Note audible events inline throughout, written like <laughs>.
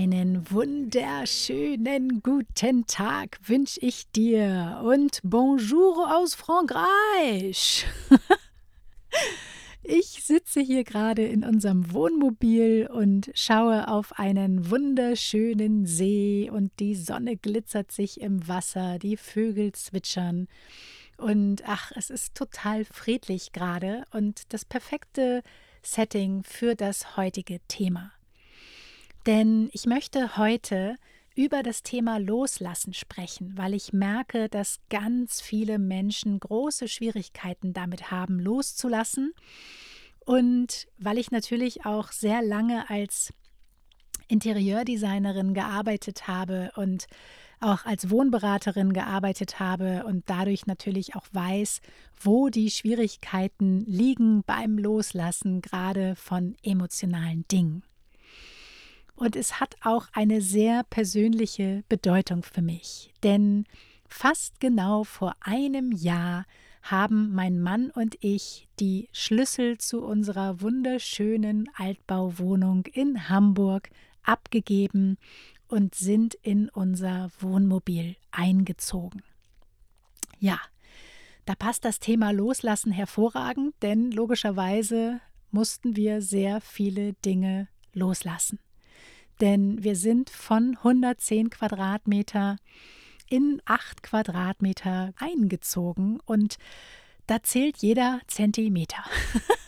Einen wunderschönen guten Tag wünsche ich dir und Bonjour aus Frankreich. <laughs> Ich sitze hier gerade in unserem Wohnmobil und schaue auf einen wunderschönen See und die Sonne glitzert sich im Wasser, die Vögel zwitschern und ach, es ist total friedlich gerade und das perfekte Setting für das heutige Thema. Denn ich möchte heute über das Thema Loslassen sprechen, weil ich merke, dass ganz viele Menschen große Schwierigkeiten damit haben, loszulassen. Und weil ich natürlich auch sehr lange als Interieurdesignerin gearbeitet habe und auch als Wohnberaterin gearbeitet habe und dadurch natürlich auch weiß, wo die Schwierigkeiten liegen beim Loslassen, gerade von emotionalen Dingen. Und es hat auch eine sehr persönliche Bedeutung für mich, denn fast genau vor einem Jahr haben mein Mann und ich die Schlüssel zu unserer wunderschönen Altbauwohnung in Hamburg abgegeben und sind in unser Wohnmobil eingezogen. Ja, da passt das Thema Loslassen hervorragend, denn logischerweise mussten wir sehr viele Dinge loslassen denn wir sind von 110 Quadratmeter in 8 Quadratmeter eingezogen und da zählt jeder Zentimeter.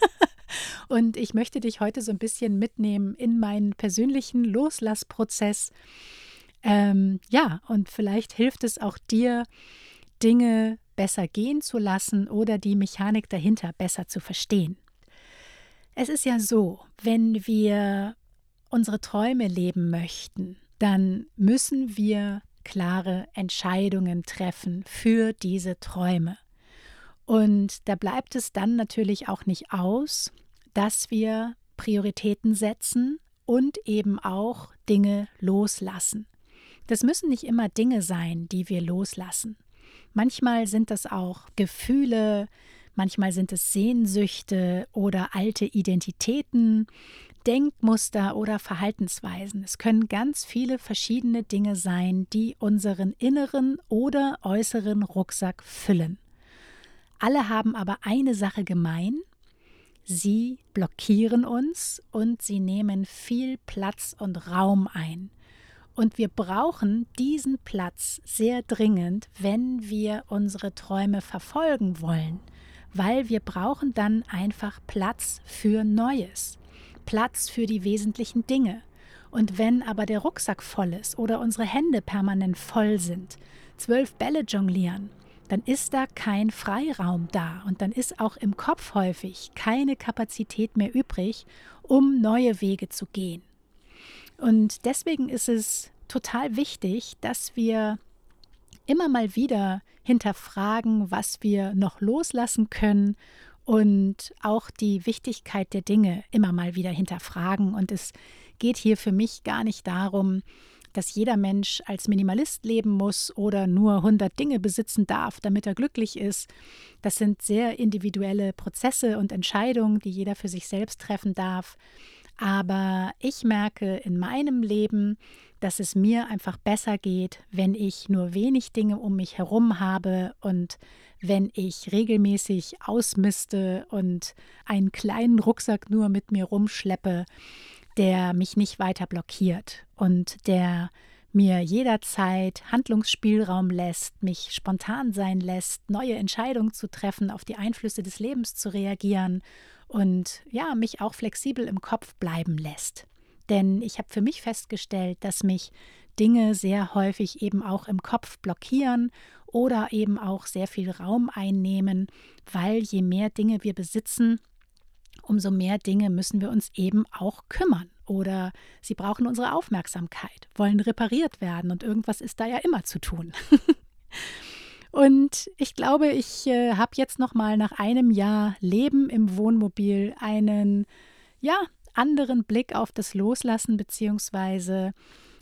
<laughs> und ich möchte dich heute so ein bisschen mitnehmen in meinen persönlichen Loslassprozess. Ähm, ja, und vielleicht hilft es auch dir, Dinge besser gehen zu lassen oder die Mechanik dahinter besser zu verstehen. Es ist ja so, wenn wir unsere Träume leben möchten, dann müssen wir klare Entscheidungen treffen für diese Träume. Und da bleibt es dann natürlich auch nicht aus, dass wir Prioritäten setzen und eben auch Dinge loslassen. Das müssen nicht immer Dinge sein, die wir loslassen. Manchmal sind das auch Gefühle, manchmal sind es Sehnsüchte oder alte Identitäten, Denkmuster oder Verhaltensweisen. Es können ganz viele verschiedene Dinge sein, die unseren inneren oder äußeren Rucksack füllen. Alle haben aber eine Sache gemein. Sie blockieren uns und sie nehmen viel Platz und Raum ein. Und wir brauchen diesen Platz sehr dringend, wenn wir unsere Träume verfolgen wollen, weil wir brauchen dann einfach Platz für Neues. Platz für die wesentlichen Dinge. Und wenn aber der Rucksack voll ist oder unsere Hände permanent voll sind, zwölf Bälle jonglieren, dann ist da kein Freiraum da und dann ist auch im Kopf häufig keine Kapazität mehr übrig, um neue Wege zu gehen. Und deswegen ist es total wichtig, dass wir immer mal wieder hinterfragen, was wir noch loslassen können und auch die Wichtigkeit der Dinge immer mal wieder hinterfragen. Und es geht hier für mich gar nicht darum, dass jeder Mensch als Minimalist leben muss oder nur 100 Dinge besitzen darf, damit er glücklich ist. Das sind sehr individuelle Prozesse und Entscheidungen, die jeder für sich selbst treffen darf. Aber ich merke in meinem Leben, dass es mir einfach besser geht, wenn ich nur wenig Dinge um mich herum habe und wenn ich regelmäßig ausmiste und einen kleinen Rucksack nur mit mir rumschleppe, der mich nicht weiter blockiert und der mir jederzeit Handlungsspielraum lässt, mich spontan sein lässt, neue Entscheidungen zu treffen, auf die Einflüsse des Lebens zu reagieren und ja, mich auch flexibel im Kopf bleiben lässt. Denn ich habe für mich festgestellt, dass mich Dinge sehr häufig eben auch im Kopf blockieren oder eben auch sehr viel Raum einnehmen, weil je mehr Dinge wir besitzen, umso mehr Dinge müssen wir uns eben auch kümmern. Oder sie brauchen unsere Aufmerksamkeit, wollen repariert werden und irgendwas ist da ja immer zu tun. <laughs> und ich glaube, ich äh, habe jetzt noch mal nach einem Jahr Leben im Wohnmobil einen ja anderen Blick auf das Loslassen beziehungsweise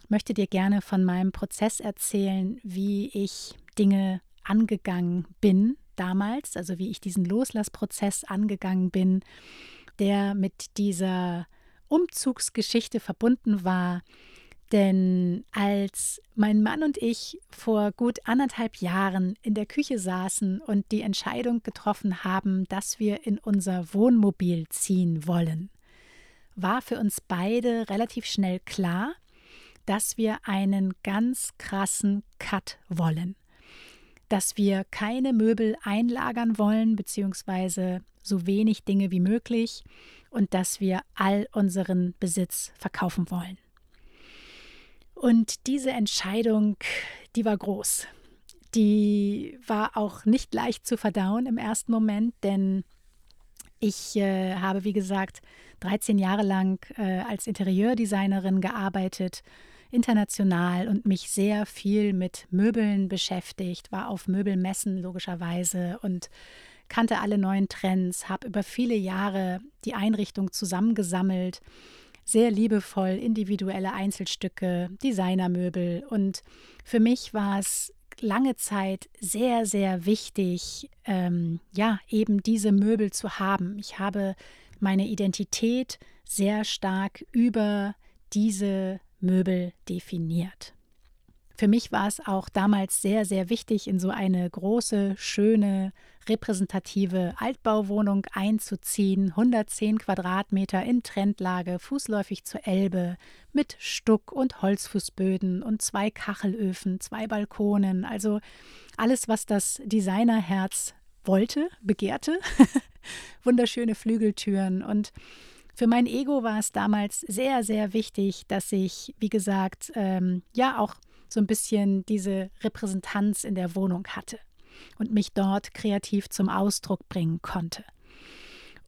möchte dir gerne von meinem Prozess erzählen, wie ich Dinge angegangen bin damals, also wie ich diesen Loslassprozess angegangen bin, der mit dieser Umzugsgeschichte verbunden war. Denn als mein Mann und ich vor gut anderthalb Jahren in der Küche saßen und die Entscheidung getroffen haben, dass wir in unser Wohnmobil ziehen wollen, war für uns beide relativ schnell klar, dass wir einen ganz krassen Cut wollen. Dass wir keine Möbel einlagern wollen, beziehungsweise so wenig Dinge wie möglich und dass wir all unseren Besitz verkaufen wollen. Und diese Entscheidung, die war groß. Die war auch nicht leicht zu verdauen im ersten Moment, denn ich äh, habe, wie gesagt, 13 Jahre lang äh, als Interieurdesignerin gearbeitet international und mich sehr viel mit Möbeln beschäftigt, war auf Möbelmessen logischerweise und kannte alle neuen Trends, habe über viele Jahre die Einrichtung zusammengesammelt, sehr liebevoll individuelle Einzelstücke, Designermöbel und für mich war es lange Zeit sehr, sehr wichtig, ähm, ja, eben diese Möbel zu haben. Ich habe meine Identität sehr stark über diese Möbel definiert. Für mich war es auch damals sehr, sehr wichtig, in so eine große, schöne, repräsentative Altbauwohnung einzuziehen. 110 Quadratmeter in Trendlage, fußläufig zur Elbe, mit Stuck- und Holzfußböden und zwei Kachelöfen, zwei Balkonen. Also alles, was das Designerherz wollte, begehrte. <laughs> Wunderschöne Flügeltüren und für mein Ego war es damals sehr, sehr wichtig, dass ich, wie gesagt, ähm, ja auch so ein bisschen diese Repräsentanz in der Wohnung hatte und mich dort kreativ zum Ausdruck bringen konnte.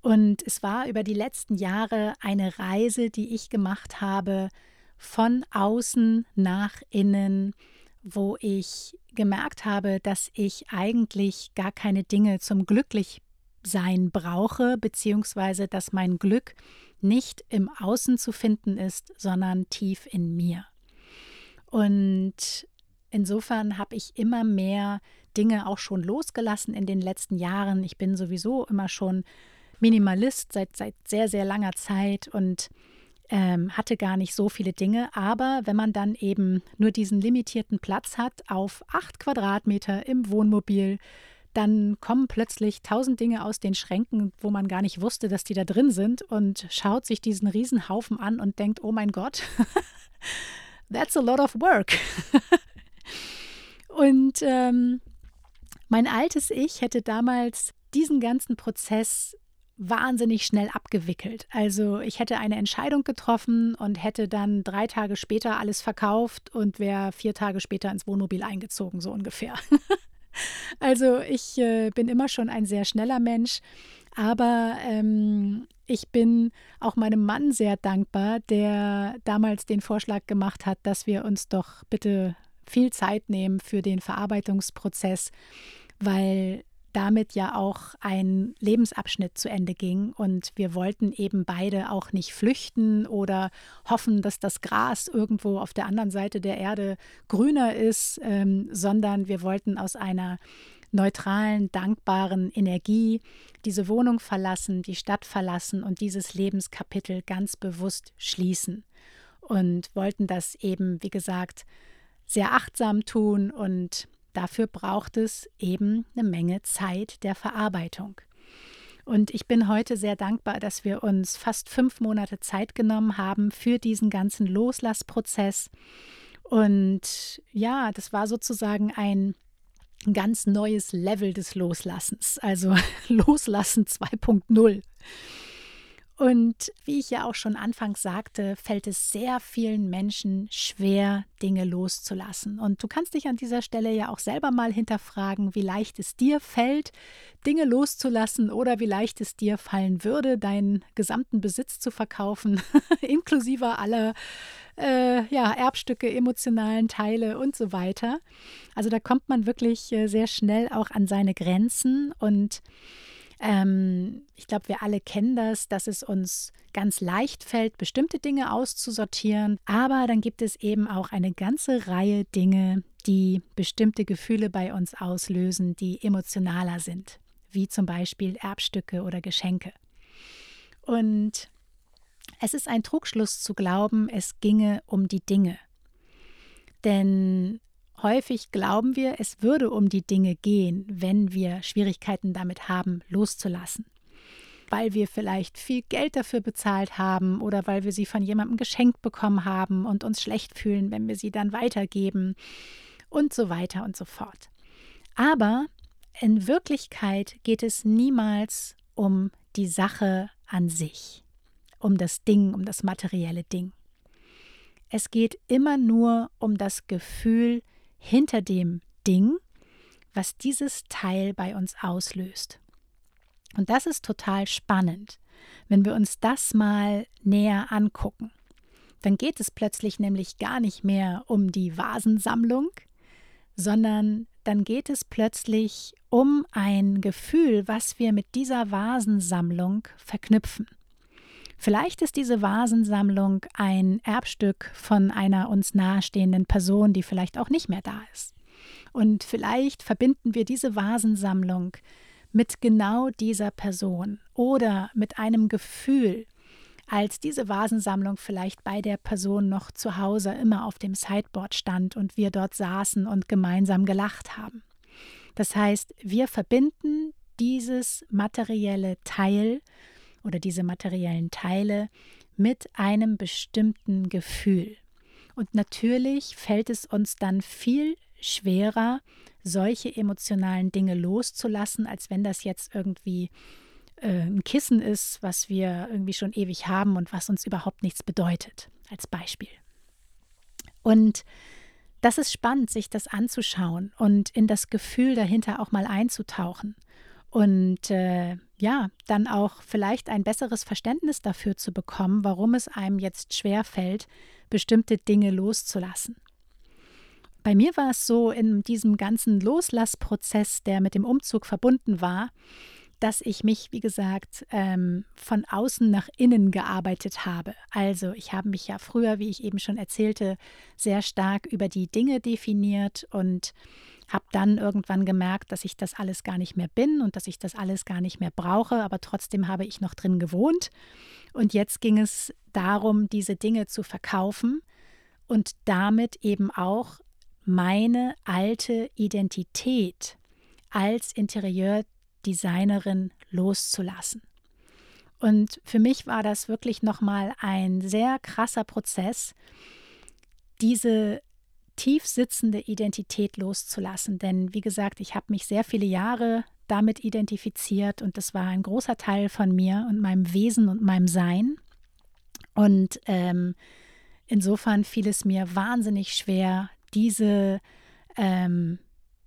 Und es war über die letzten Jahre eine Reise, die ich gemacht habe, von außen nach innen, wo ich gemerkt habe, dass ich eigentlich gar keine Dinge zum glücklich sein brauche, beziehungsweise dass mein Glück nicht im Außen zu finden ist, sondern tief in mir. Und insofern habe ich immer mehr Dinge auch schon losgelassen in den letzten Jahren. Ich bin sowieso immer schon Minimalist seit, seit sehr, sehr langer Zeit und ähm, hatte gar nicht so viele Dinge. Aber wenn man dann eben nur diesen limitierten Platz hat auf acht Quadratmeter im Wohnmobil, dann kommen plötzlich tausend Dinge aus den Schränken, wo man gar nicht wusste, dass die da drin sind und schaut sich diesen Riesenhaufen an und denkt, oh mein Gott, <laughs> that's a lot of work. <laughs> und ähm, mein altes Ich hätte damals diesen ganzen Prozess wahnsinnig schnell abgewickelt. Also ich hätte eine Entscheidung getroffen und hätte dann drei Tage später alles verkauft und wäre vier Tage später ins Wohnmobil eingezogen, so ungefähr. <laughs> Also ich äh, bin immer schon ein sehr schneller Mensch, aber ähm, ich bin auch meinem Mann sehr dankbar, der damals den Vorschlag gemacht hat, dass wir uns doch bitte viel Zeit nehmen für den Verarbeitungsprozess, weil damit ja auch ein Lebensabschnitt zu Ende ging. Und wir wollten eben beide auch nicht flüchten oder hoffen, dass das Gras irgendwo auf der anderen Seite der Erde grüner ist, ähm, sondern wir wollten aus einer neutralen, dankbaren Energie diese Wohnung verlassen, die Stadt verlassen und dieses Lebenskapitel ganz bewusst schließen und wollten das eben, wie gesagt, sehr achtsam tun und Dafür braucht es eben eine Menge Zeit der Verarbeitung. Und ich bin heute sehr dankbar, dass wir uns fast fünf Monate Zeit genommen haben für diesen ganzen Loslassprozess Und ja, das war sozusagen ein ganz neues Level des Loslassens, also <laughs> Loslassen 2.0. Und wie ich ja auch schon anfangs sagte, fällt es sehr vielen Menschen schwer, Dinge loszulassen. Und du kannst dich an dieser Stelle ja auch selber mal hinterfragen, wie leicht es dir fällt, Dinge loszulassen oder wie leicht es dir fallen würde, deinen gesamten Besitz zu verkaufen, <laughs> inklusive aller äh, ja, Erbstücke, emotionalen Teile und so weiter. Also da kommt man wirklich äh, sehr schnell auch an seine Grenzen und ähm, ich glaube, wir alle kennen das, dass es uns ganz leicht fällt, bestimmte Dinge auszusortieren. Aber dann gibt es eben auch eine ganze Reihe Dinge, die bestimmte Gefühle bei uns auslösen, die emotionaler sind, wie zum Beispiel Erbstücke oder Geschenke. Und es ist ein Trugschluss zu glauben, es ginge um die Dinge. Denn Häufig glauben wir, es würde um die Dinge gehen, wenn wir Schwierigkeiten damit haben, loszulassen. Weil wir vielleicht viel Geld dafür bezahlt haben oder weil wir sie von jemandem geschenkt bekommen haben und uns schlecht fühlen, wenn wir sie dann weitergeben und so weiter und so fort. Aber in Wirklichkeit geht es niemals um die Sache an sich, um das Ding, um das materielle Ding. Es geht immer nur um das Gefühl, hinter dem Ding, was dieses Teil bei uns auslöst. Und das ist total spannend, wenn wir uns das mal näher angucken. Dann geht es plötzlich nämlich gar nicht mehr um die Vasensammlung, sondern dann geht es plötzlich um ein Gefühl, was wir mit dieser Vasensammlung verknüpfen. Vielleicht ist diese Vasensammlung ein Erbstück von einer uns nahestehenden Person, die vielleicht auch nicht mehr da ist. Und vielleicht verbinden wir diese Vasensammlung mit genau dieser Person oder mit einem Gefühl, als diese Vasensammlung vielleicht bei der Person noch zu Hause immer auf dem Sideboard stand und wir dort saßen und gemeinsam gelacht haben. Das heißt, wir verbinden dieses materielle Teil oder diese materiellen Teile mit einem bestimmten Gefühl. Und natürlich fällt es uns dann viel schwerer, solche emotionalen Dinge loszulassen, als wenn das jetzt irgendwie äh, ein Kissen ist, was wir irgendwie schon ewig haben und was uns überhaupt nichts bedeutet, als Beispiel. Und das ist spannend, sich das anzuschauen und in das Gefühl dahinter auch mal einzutauchen und äh, ja, dann auch vielleicht ein besseres Verständnis dafür zu bekommen, warum es einem jetzt schwer fällt, bestimmte Dinge loszulassen. Bei mir war es so in diesem ganzen Loslassprozess, der mit dem Umzug verbunden war, dass ich mich, wie gesagt, ähm, von außen nach innen gearbeitet habe. Also ich habe mich ja früher, wie ich eben schon erzählte, sehr stark über die Dinge definiert und habe dann irgendwann gemerkt, dass ich das alles gar nicht mehr bin und dass ich das alles gar nicht mehr brauche, aber trotzdem habe ich noch drin gewohnt. Und jetzt ging es darum, diese Dinge zu verkaufen und damit eben auch meine alte Identität als Interieurdesignerin loszulassen. Und für mich war das wirklich nochmal ein sehr krasser Prozess, diese tief sitzende Identität loszulassen. Denn wie gesagt, ich habe mich sehr viele Jahre damit identifiziert und das war ein großer Teil von mir und meinem Wesen und meinem Sein. Und ähm, insofern fiel es mir wahnsinnig schwer, diese ähm,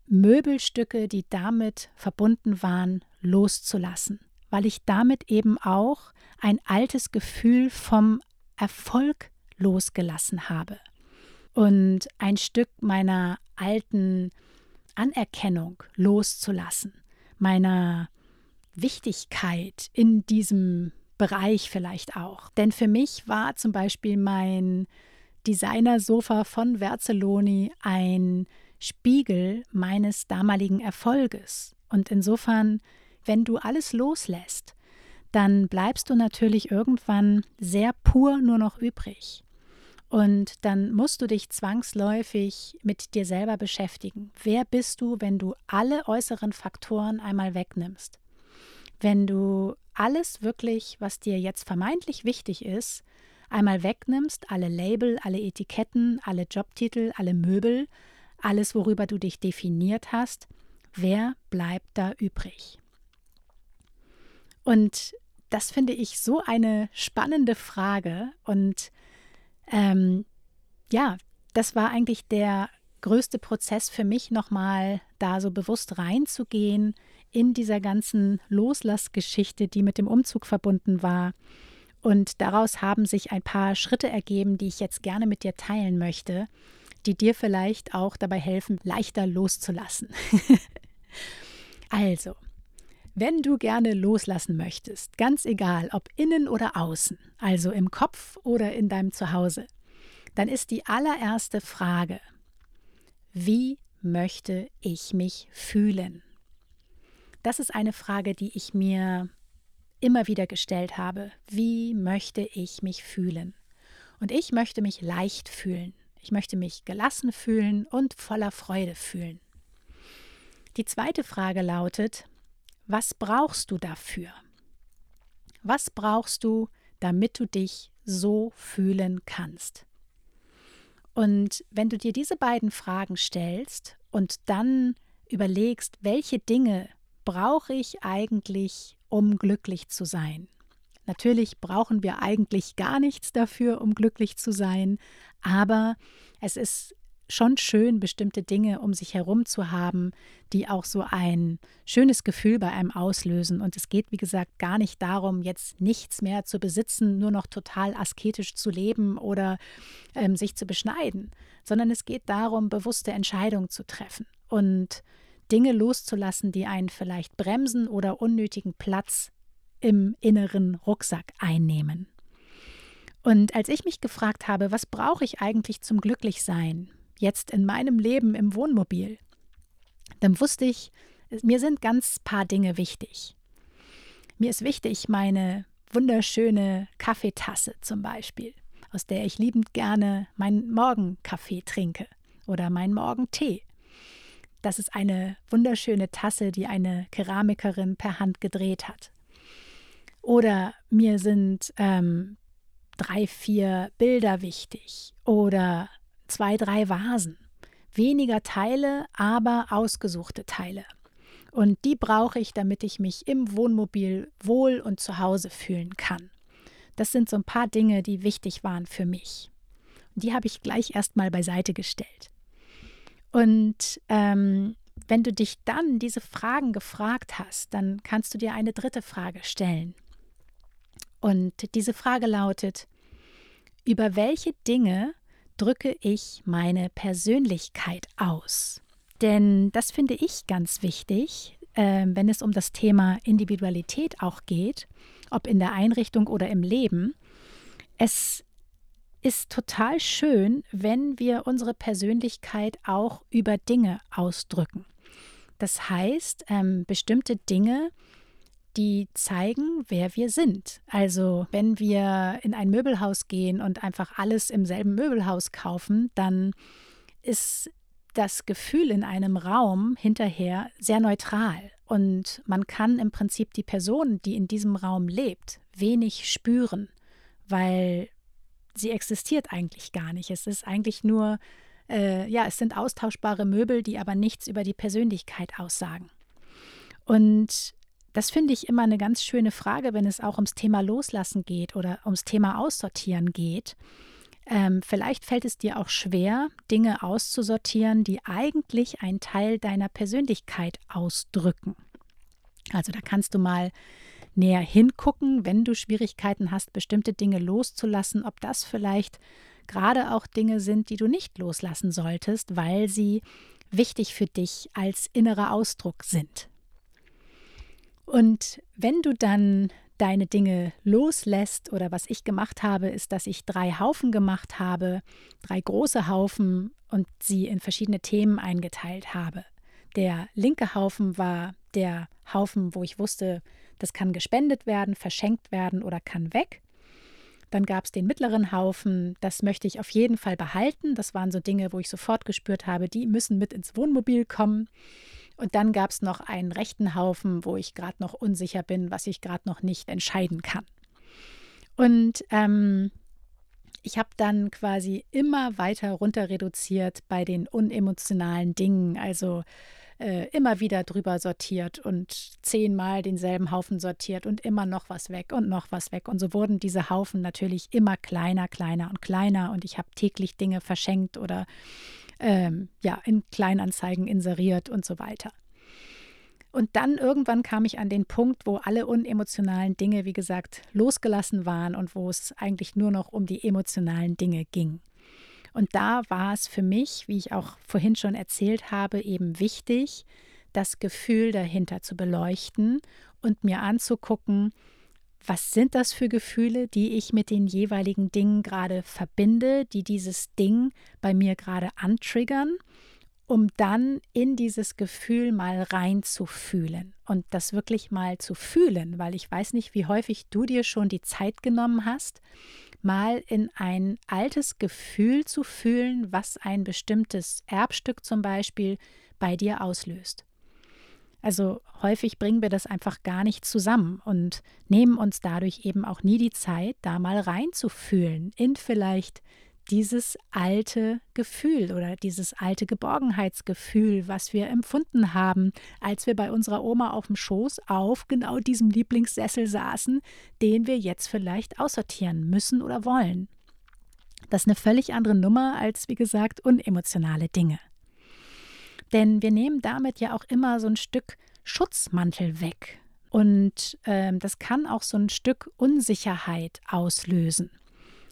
Möbelstücke, die damit verbunden waren, loszulassen, weil ich damit eben auch ein altes Gefühl vom Erfolg losgelassen habe und ein Stück meiner alten Anerkennung loszulassen, meiner Wichtigkeit in diesem Bereich vielleicht auch. Denn für mich war zum Beispiel mein Designersofa von Verzelloni ein Spiegel meines damaligen Erfolges. Und insofern, wenn du alles loslässt, dann bleibst du natürlich irgendwann sehr pur nur noch übrig. Und dann musst du dich zwangsläufig mit dir selber beschäftigen. Wer bist du, wenn du alle äußeren Faktoren einmal wegnimmst? Wenn du alles wirklich, was dir jetzt vermeintlich wichtig ist, einmal wegnimmst, alle Label, alle Etiketten, alle Jobtitel, alle Möbel, alles, worüber du dich definiert hast, wer bleibt da übrig? Und das finde ich so eine spannende Frage. Und ähm, ja, das war eigentlich der größte Prozess für mich, nochmal da so bewusst reinzugehen in dieser ganzen Loslassgeschichte, die mit dem Umzug verbunden war. Und daraus haben sich ein paar Schritte ergeben, die ich jetzt gerne mit dir teilen möchte, die dir vielleicht auch dabei helfen, leichter loszulassen. <laughs> also, wenn du gerne loslassen möchtest, ganz egal, ob innen oder außen, also im Kopf oder in deinem Zuhause, dann ist die allererste Frage, wie möchte ich mich fühlen? Das ist eine Frage, die ich mir immer wieder gestellt habe. Wie möchte ich mich fühlen? Und ich möchte mich leicht fühlen. Ich möchte mich gelassen fühlen und voller Freude fühlen. Die zweite Frage lautet, was brauchst du dafür? Was brauchst du, damit du dich so fühlen kannst? Und wenn du dir diese beiden Fragen stellst und dann überlegst, welche Dinge brauche ich eigentlich, um glücklich zu sein? Natürlich brauchen wir eigentlich gar nichts dafür, um glücklich zu sein, aber es ist schon schön, bestimmte Dinge um sich herum zu haben, die auch so ein schönes Gefühl bei einem auslösen. Und es geht, wie gesagt, gar nicht darum, jetzt nichts mehr zu besitzen, nur noch total asketisch zu leben oder ähm, sich zu beschneiden, sondern es geht darum, bewusste Entscheidungen zu treffen und Dinge loszulassen, die einen vielleicht bremsen oder unnötigen Platz im inneren Rucksack einnehmen. Und als ich mich gefragt habe, was brauche ich eigentlich zum Glücklichsein, jetzt in meinem Leben im Wohnmobil, dann wusste ich, mir sind ganz paar Dinge wichtig. Mir ist wichtig meine wunderschöne Kaffeetasse zum Beispiel, aus der ich liebend gerne meinen Morgenkaffee trinke oder meinen Morgentee. Das ist eine wunderschöne Tasse, die eine Keramikerin per Hand gedreht hat. Oder mir sind ähm, drei, vier Bilder wichtig oder zwei, drei Vasen. Weniger Teile, aber ausgesuchte Teile. Und die brauche ich, damit ich mich im Wohnmobil wohl und zu Hause fühlen kann. Das sind so ein paar Dinge, die wichtig waren für mich. Und die habe ich gleich erstmal beiseite gestellt. Und ähm, wenn du dich dann diese Fragen gefragt hast, dann kannst du dir eine dritte Frage stellen. Und diese Frage lautet, über welche Dinge drücke ich meine Persönlichkeit aus? Denn das finde ich ganz wichtig, äh, wenn es um das Thema Individualität auch geht, ob in der Einrichtung oder im Leben. Es ist total schön, wenn wir unsere Persönlichkeit auch über Dinge ausdrücken. Das heißt, ähm, bestimmte Dinge, die zeigen, wer wir sind. Also wenn wir in ein Möbelhaus gehen und einfach alles im selben Möbelhaus kaufen, dann ist das Gefühl in einem Raum hinterher sehr neutral. Und man kann im Prinzip die Person, die in diesem Raum lebt, wenig spüren, weil sie existiert eigentlich gar nicht. Es ist eigentlich nur, äh, ja, es sind austauschbare Möbel, die aber nichts über die Persönlichkeit aussagen. Und das finde ich immer eine ganz schöne Frage, wenn es auch ums Thema Loslassen geht oder ums Thema Aussortieren geht. Ähm, vielleicht fällt es dir auch schwer, Dinge auszusortieren, die eigentlich einen Teil deiner Persönlichkeit ausdrücken. Also da kannst du mal näher hingucken, wenn du Schwierigkeiten hast, bestimmte Dinge loszulassen, ob das vielleicht gerade auch Dinge sind, die du nicht loslassen solltest, weil sie wichtig für dich als innerer Ausdruck sind. Und wenn du dann deine Dinge loslässt oder was ich gemacht habe, ist, dass ich drei Haufen gemacht habe, drei große Haufen und sie in verschiedene Themen eingeteilt habe. Der linke Haufen war der Haufen, wo ich wusste, das kann gespendet werden, verschenkt werden oder kann weg. Dann gab es den mittleren Haufen, das möchte ich auf jeden Fall behalten. Das waren so Dinge, wo ich sofort gespürt habe, die müssen mit ins Wohnmobil kommen. Und dann gab es noch einen rechten Haufen, wo ich gerade noch unsicher bin, was ich gerade noch nicht entscheiden kann. Und ähm, ich habe dann quasi immer weiter runter reduziert bei den unemotionalen Dingen. Also äh, immer wieder drüber sortiert und zehnmal denselben Haufen sortiert und immer noch was weg und noch was weg. Und so wurden diese Haufen natürlich immer kleiner, kleiner und kleiner. Und ich habe täglich Dinge verschenkt oder ähm, ja, in Kleinanzeigen inseriert und so weiter. Und dann irgendwann kam ich an den Punkt, wo alle unemotionalen Dinge, wie gesagt, losgelassen waren und wo es eigentlich nur noch um die emotionalen Dinge ging. Und da war es für mich, wie ich auch vorhin schon erzählt habe, eben wichtig, das Gefühl dahinter zu beleuchten und mir anzugucken, was sind das für Gefühle, die ich mit den jeweiligen Dingen gerade verbinde, die dieses Ding bei mir gerade antriggern um dann in dieses Gefühl mal reinzufühlen und das wirklich mal zu fühlen, weil ich weiß nicht, wie häufig du dir schon die Zeit genommen hast, mal in ein altes Gefühl zu fühlen, was ein bestimmtes Erbstück zum Beispiel bei dir auslöst. Also häufig bringen wir das einfach gar nicht zusammen und nehmen uns dadurch eben auch nie die Zeit, da mal reinzufühlen in vielleicht dieses alte Gefühl oder dieses alte Geborgenheitsgefühl, was wir empfunden haben, als wir bei unserer Oma auf dem Schoß auf genau diesem Lieblingssessel saßen, den wir jetzt vielleicht aussortieren müssen oder wollen. Das ist eine völlig andere Nummer als, wie gesagt, unemotionale Dinge. Denn wir nehmen damit ja auch immer so ein Stück Schutzmantel weg. Und ähm, das kann auch so ein Stück Unsicherheit auslösen.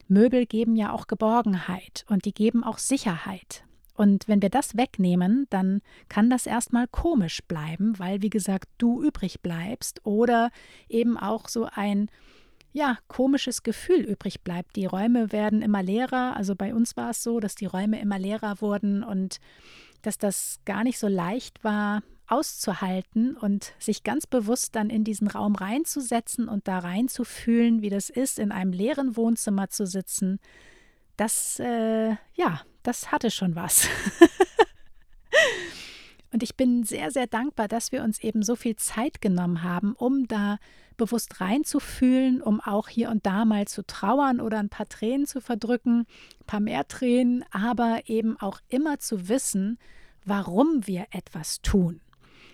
Möbel geben ja auch Geborgenheit und die geben auch Sicherheit. Und wenn wir das wegnehmen, dann kann das erstmal komisch bleiben, weil, wie gesagt, du übrig bleibst oder eben auch so ein ja, komisches Gefühl übrig bleibt. Die Räume werden immer leerer. Also bei uns war es so, dass die Räume immer leerer wurden und dass das gar nicht so leicht war, auszuhalten und sich ganz bewusst dann in diesen Raum reinzusetzen und da reinzufühlen, wie das ist, in einem leeren Wohnzimmer zu sitzen, das, äh, ja, das hatte schon was. <laughs> und ich bin sehr, sehr dankbar, dass wir uns eben so viel Zeit genommen haben, um da bewusst reinzufühlen, um auch hier und da mal zu trauern oder ein paar Tränen zu verdrücken, ein paar mehr Tränen, aber eben auch immer zu wissen, warum wir etwas tun.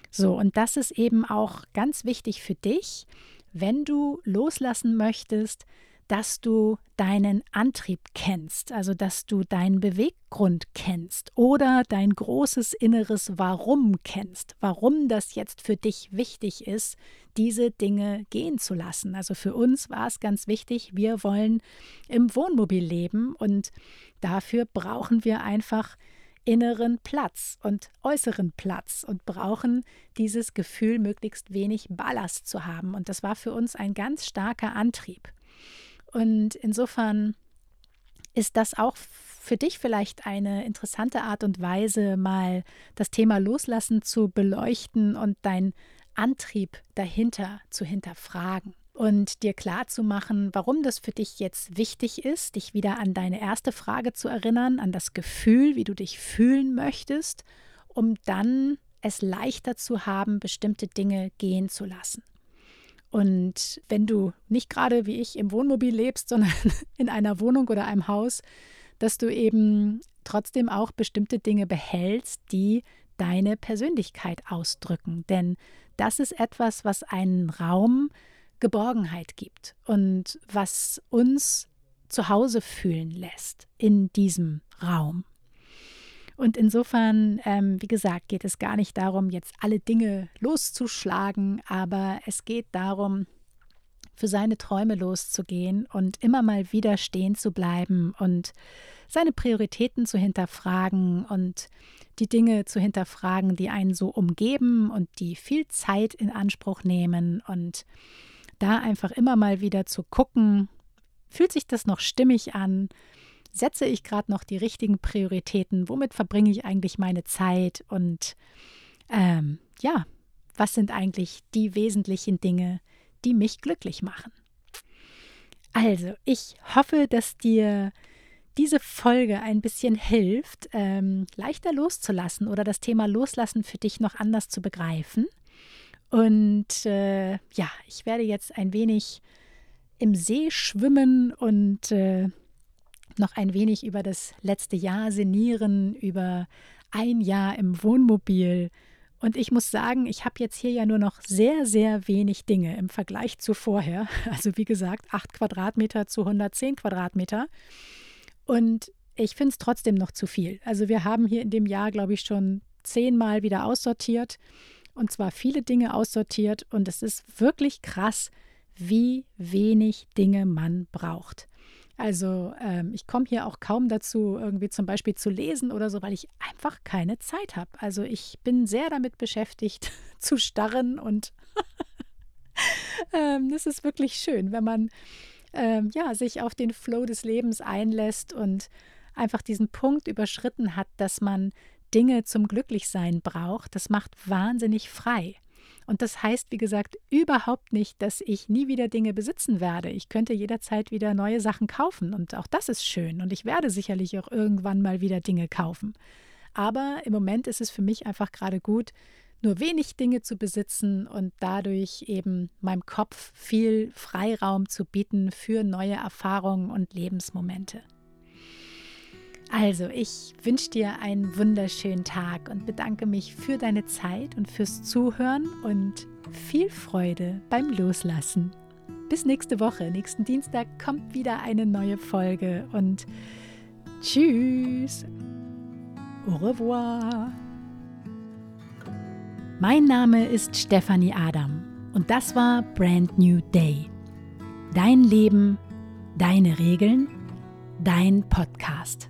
So, und das ist eben auch ganz wichtig für dich, wenn du loslassen möchtest, dass du deinen Antrieb kennst, also dass du deinen Beweggrund kennst oder dein großes inneres Warum kennst, warum das jetzt für dich wichtig ist, diese Dinge gehen zu lassen. Also für uns war es ganz wichtig, wir wollen im Wohnmobil leben und dafür brauchen wir einfach inneren Platz und äußeren Platz und brauchen dieses Gefühl, möglichst wenig Ballast zu haben. Und das war für uns ein ganz starker Antrieb. Und insofern ist das auch für dich vielleicht eine interessante Art und Weise, mal das Thema Loslassen zu beleuchten und dein Antrieb dahinter zu hinterfragen und dir klar zu machen, warum das für dich jetzt wichtig ist, dich wieder an deine erste Frage zu erinnern, an das Gefühl, wie du dich fühlen möchtest, um dann es leichter zu haben, bestimmte Dinge gehen zu lassen. Und wenn du nicht gerade wie ich im Wohnmobil lebst, sondern <laughs> in einer Wohnung oder einem Haus, dass du eben trotzdem auch bestimmte Dinge behältst, die deine Persönlichkeit ausdrücken. Denn das ist etwas, was einen Raum Geborgenheit gibt und was uns zu Hause fühlen lässt in diesem Raum. Und insofern, ähm, wie gesagt, geht es gar nicht darum, jetzt alle Dinge loszuschlagen, aber es geht darum, für seine Träume loszugehen und immer mal wieder stehen zu bleiben und seine Prioritäten zu hinterfragen und die Dinge zu hinterfragen, die einen so umgeben und die viel Zeit in Anspruch nehmen und da einfach immer mal wieder zu gucken, fühlt sich das noch stimmig an? Setze ich gerade noch die richtigen Prioritäten? Womit verbringe ich eigentlich meine Zeit? Und ähm, ja, was sind eigentlich die wesentlichen Dinge, die mich glücklich machen? Also, ich hoffe, dass dir diese Folge ein bisschen hilft, ähm, leichter loszulassen oder das Thema Loslassen für dich noch anders zu begreifen. Und äh, ja, ich werde jetzt ein wenig im See schwimmen und äh, noch ein wenig über das letzte Jahr sinnieren, über ein Jahr im Wohnmobil. Und ich muss sagen, ich habe jetzt hier ja nur noch sehr, sehr wenig Dinge im Vergleich zu vorher. <laughs> Also wie gesagt, 8 Quadratmeter zu 110 Quadratmeter. Und ich finde es trotzdem noch zu viel. Also wir haben hier in dem Jahr, glaube ich, schon zehnmal wieder aussortiert. Und zwar viele Dinge aussortiert. Und es ist wirklich krass, wie wenig Dinge man braucht. Also ähm, ich komme hier auch kaum dazu, irgendwie zum Beispiel zu lesen oder so, weil ich einfach keine Zeit habe. Also ich bin sehr damit beschäftigt, <laughs> zu starren und <laughs> ähm, das ist wirklich schön, wenn man ähm, ja, sich auf den Flow des Lebens einlässt und einfach diesen Punkt überschritten hat, dass man Dinge zum Glücklichsein braucht. Das macht wahnsinnig frei. Und das heißt, wie gesagt, überhaupt nicht, dass ich nie wieder Dinge besitzen werde. Ich könnte jederzeit wieder neue Sachen kaufen und auch das ist schön und ich werde sicherlich auch irgendwann mal wieder Dinge kaufen. Aber im Moment ist es für mich einfach gerade gut, nur wenig Dinge zu besitzen und dadurch eben meinem Kopf viel Freiraum zu bieten für neue Erfahrungen und Lebensmomente. Also, ich wünsche dir einen wunderschönen Tag und bedanke mich für deine Zeit und fürs Zuhören und viel Freude beim Loslassen. Bis nächste Woche. Nächsten Dienstag kommt wieder eine neue Folge und tschüss. Au revoir. Mein Name ist Stefanie Adam und das war Brand New Day. Dein Leben, deine Regeln, dein Podcast.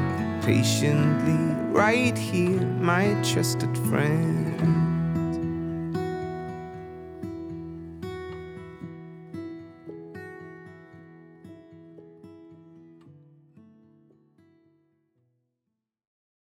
patiently right here, my trusted friend.